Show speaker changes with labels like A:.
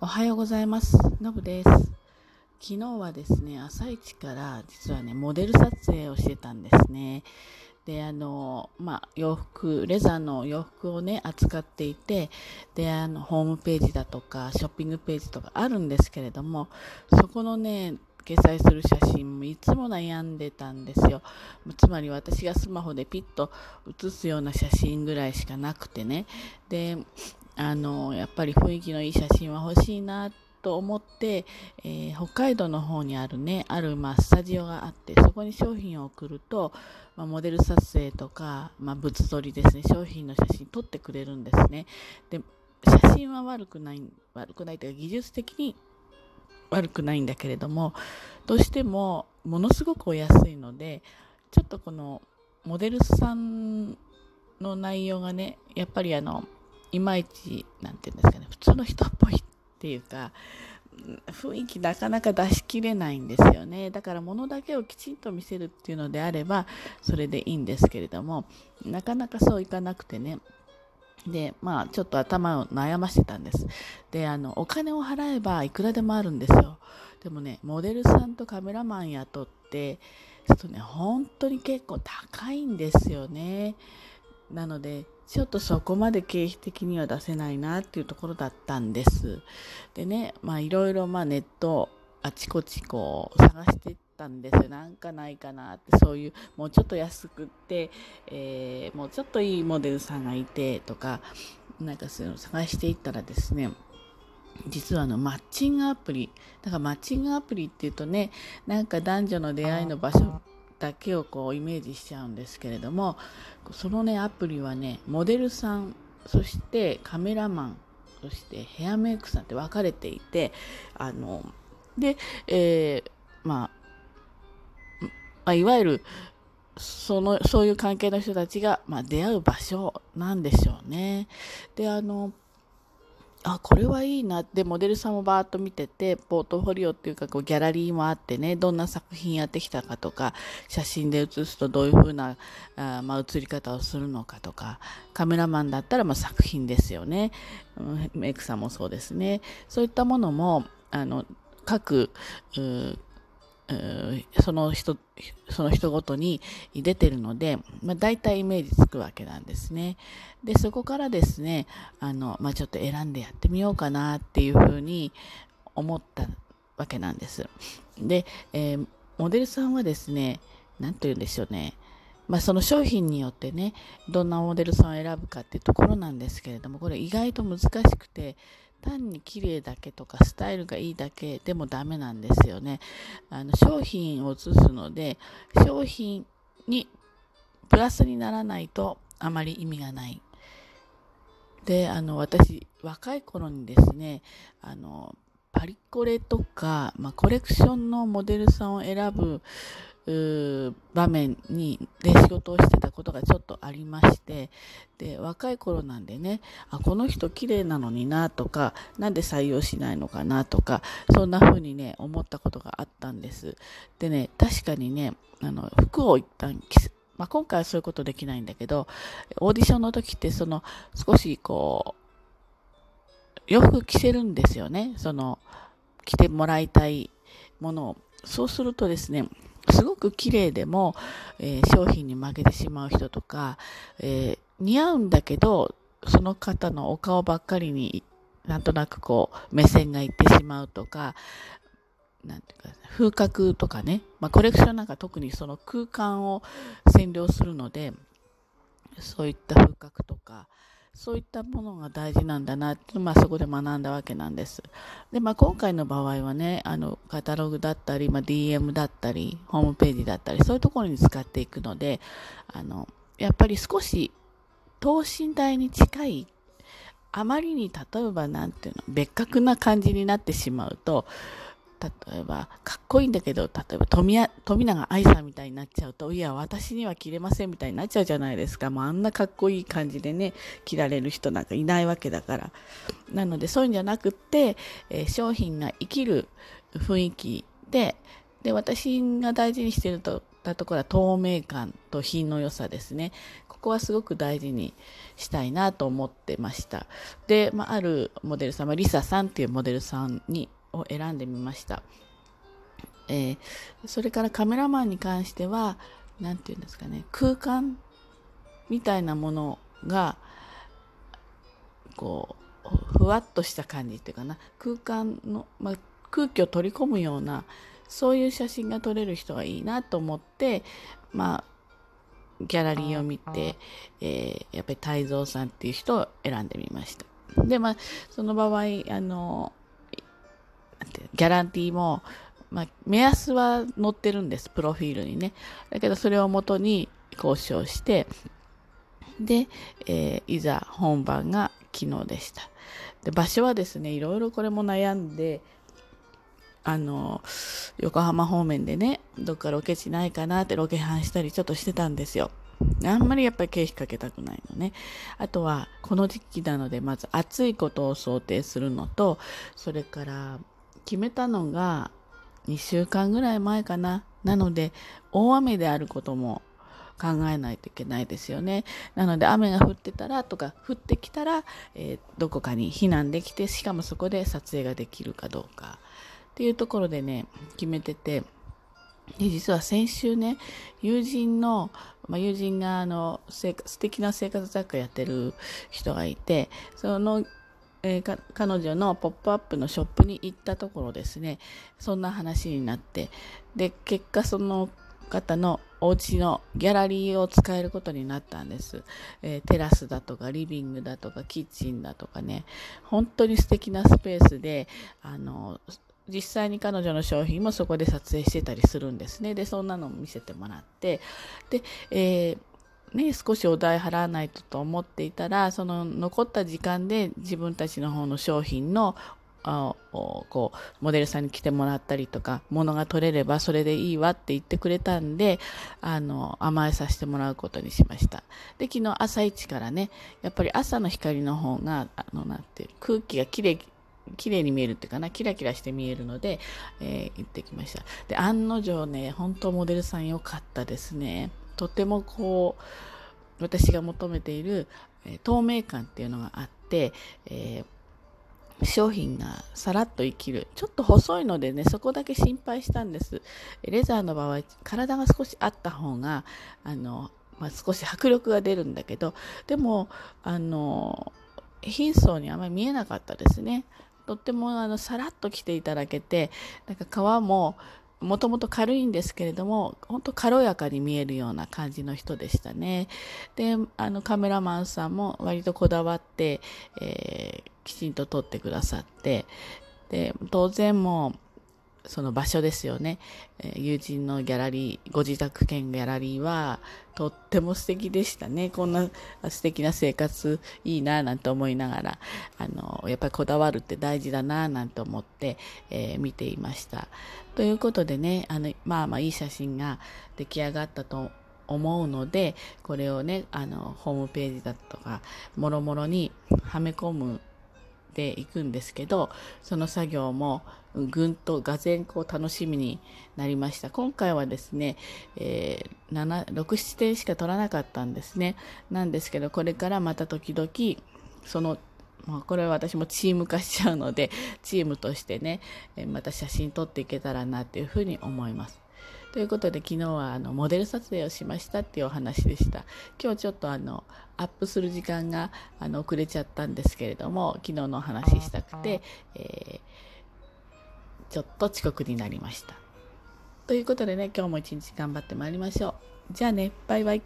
A: おはようございます。のぶです。昨日はですね、朝一から実はね、モデル撮影をしてたんですね。で、あの、まあ、洋服、レザーの洋服をね、扱っていて、で、あの、ホームページだとか、ショッピングページとかあるんですけれども、そこのね、掲載する写真もいつも悩んでたんですよ。つまり私がスマホでピッと写すような写真ぐらいしかなくてね。で、あの、やっぱり雰囲気のいい写真は欲しいなと思って、えー、北海道の方にあるね、ある、まあ、スタジオがあって、そこに商品を送ると、まあ、モデル撮影とか、まあ、物撮りですね、商品の写真撮ってくれるんですね。で、写真は悪くない、悪くないというか、技術的に悪くないんだけれども、どうしても、ものすごくお安いので、ちょっとこの、モデルさんの内容がね、やっぱりあの、いまいち、なんていうんですかね、普通の人っぽいっていうか、雰囲気なかなか出しきれないんですよね。だから物だけをきちんと見せるっていうのであれば、それでいいんですけれども、なかなかそういかなくてね。で、まあ、ちょっと頭を悩ましてたんです。で、あの、お金を払えばいくらでもあるんですよ。でもね、モデルさんとカメラマン雇って、ちょっとね、本当に結構高いんですよね。なので、ちょっとそこまで経費的には出せないなっていうところだったんです。でね、まあいろいろまあネットあちこちこう探してたんですよ。なんかないかなって、そういうもうちょっと安くって、えー、もうちょっといいモデルさんがいてとか、なんかそういうの探していったらですね、実はあのマッチングアプリ、だからマッチングアプリっていうとね、なんか男女の出会いの場所だけをこうイメージしちゃうんですけれどもそのねアプリはねモデルさんそしてカメラマンそしてヘアメイクさんって分かれていてあので、えー、まあ、まいわゆるそのそういう関係の人たちが、まあ、出会う場所なんでしょうね。であのあこれはいいな。ってモデルさんもバーッと見ててポートフォリオっていうかこうギャラリーもあってねどんな作品やってきたかとか写真で写すとどういう風なあまあ、写り方をするのかとかカメラマンだったらま作品ですよね、うん、メイクさんもそうですね。そういったものもあの各その人、その人ごとに出てるので、まあ、大体イメージつくわけなんですね。で、そこからですね、あの、まあ、ちょっと選んでやってみようかなっていうふうに思ったわけなんです。で、えー、モデルさんはですね、なんと言うんでしょうね、まあ、その商品によってね、どんなモデルさんを選ぶかっていうところなんですけれども、これ意外と難しくて、単に綺麗だけとかスタイルがいいだけでもダメなんですよね。あの商品を写すので、商品にプラスにならないとあまり意味がない。で、あの、私、若い頃にですね、あの、パリコレとか、まあ、コレクションのモデルさんを選ぶ場面にで仕事をしてたことがちょっとありましてで若い頃なんでねあこの人綺麗なのになとかなんで採用しないのかなとかそんな風にね思ったことがあったんですでね確かにねあの服を一旦着せまあ、今回はそういうことできないんだけど、オーディションの時ってその少しこう、洋服着せるんですよね。その、着てもらいたいものを。そうするとですね、すごく綺麗でも、えー、商品に負けてしまう人とか、えー、似合うんだけど、その方のお顔ばっかりになんとなくこう目線がいってしまうとか、なんていうか、風格とかね、まあ、コレクションなんか特にその空間を占領するので、そういった風格とか、そういったものが大事なんだなって、まあ、そこで学んだわけなんです。で、まあ、今回の場合はね、あの、カタログだったり、まあ、DM だったり、ホームページだったり、そういうところに使っていくので、あの、やっぱり少し等身大に近い、あまりに例えばなんていうの、別格な感じになってしまうと、例えば、かっこいいんだけど、例えば富富永愛さんみたいになっちゃうと、いや、私には着れませんみたいになっちゃうじゃないですか。もうあんなかっこいい感じでね、着られる人なんかいないわけだから。なので、そういうんじゃなくって、えー、商品が生きる雰囲気で、で、私が大事にしてるとたところは透明感と品の良さですね。ここはすごく大事にしたいなと思ってました。で、まあ、あるモデルさん、リサさんっていうモデルさんにを選んでみました。えー、それからカメラマンに関しては、何て言うんですかね、空間みたいなものが、こう、ふわっとした感じっていうかな、空間の、まあ、空気を取り込むような、そういう写真が撮れる人がいいなと思って、まあ、ギャラリーを見て、えー、やっぱり泰造さんっていう人を選んでみました。で、まあ、その場合、あの、ギャランティーも、まあ、目安は載ってるんです、プロフィールにね。だけど、それをもとに交渉して、で、えー、いざ本番が昨日でした。で、場所はですね、いろいろこれも悩んで、あの、横浜方面でね、どっかロケ地ないかなってロケハンしたりちょっとしてたんですよ。あんまりやっぱり経費かけたくないのね。あとは、この時期なので、まず暑いことを想定するのと、それから決めたのが2週間ぐらい前かな。なので、大雨であることも考えないといけないですよね。なので雨が降ってたらとか降ってきたら、えー、どこかに避難できてしかもそこで撮影ができるかどうかっていうところでね決めててで実は先週ね友人の、まあ、友人があの素敵な生活雑貨やってる人がいてそのえー、彼女のポップアップのショップに行ったところですね。そんな話になって。で結果その方のお家のギャラリーを使えることになったんです、えー、テラスだとかリビングだとかキッチンだとかね。本当に素敵なスペースであの実際に彼女の商品もそこで撮影してたりするんですね。でそんなのも見せてもらって。で、えーね、少しお代払わないとと思っていたら、その残った時間で自分たちの方の商品のあこうモデルさんに来てもらったりとか物が取れればそれでいいわって言ってくれたんであの甘えさせてもらうことにしました。で昨日朝一からねやっぱり朝の光の方があのなって空気がきれい綺麗に見えるっていうかなキラキラして見えるので、えー、行ってきました。で案の定ね本当モデルさん良かったですね。とてもこう私が求めている、え、透明感っていうのがあって、えー、商品がさらっと生きる。ちょっと細いのでね、そこだけ心配したんです。レザーの場合、体が少しあった方が、あの、まあ、少し迫力が出るんだけど、でも、あの、貧相にあまり見えなかったですね。とってもあのさらっと着ていただけて、なんか皮ももともと軽いんですけれども、本当軽やかに見えるような感じの人でしたね。で、あのカメラマンさんも割とこだわって、えー、きちんと撮ってくださって、で、当然もう、その場所ですよね、えー、友人のギャラリー、ご自宅兼ギャラリーはとっても素敵でしたね。こんな素敵な生活いいななんて思いながら、あの、やっぱりこだわるって大事だななんて思って、えー、見ていました。ということでね、あの、まあまあいい写真が出来上がったと思うので、これをね、あの、ホームページだとか、もろもろにはめ込むていくんですけどその作業もぐんとがぜんこう楽しみになりました。今回はですね、えー、67点しか取らなかったんですね。なんですけどこれからまた時々そのまあ、これは私もチーム化しちゃうのでチームとしてねまた写真撮っていけたらなっていうふうに思います。ということで昨日はあのモデル撮影をしましたっていうお話でした。今日ちょっとあのアップする時間があの遅れちゃったんですけれども昨日のお話したくて、えー、ちょっと遅刻になりました。ということでね今日も一日頑張ってまいりましょう。じゃあねバイバイ。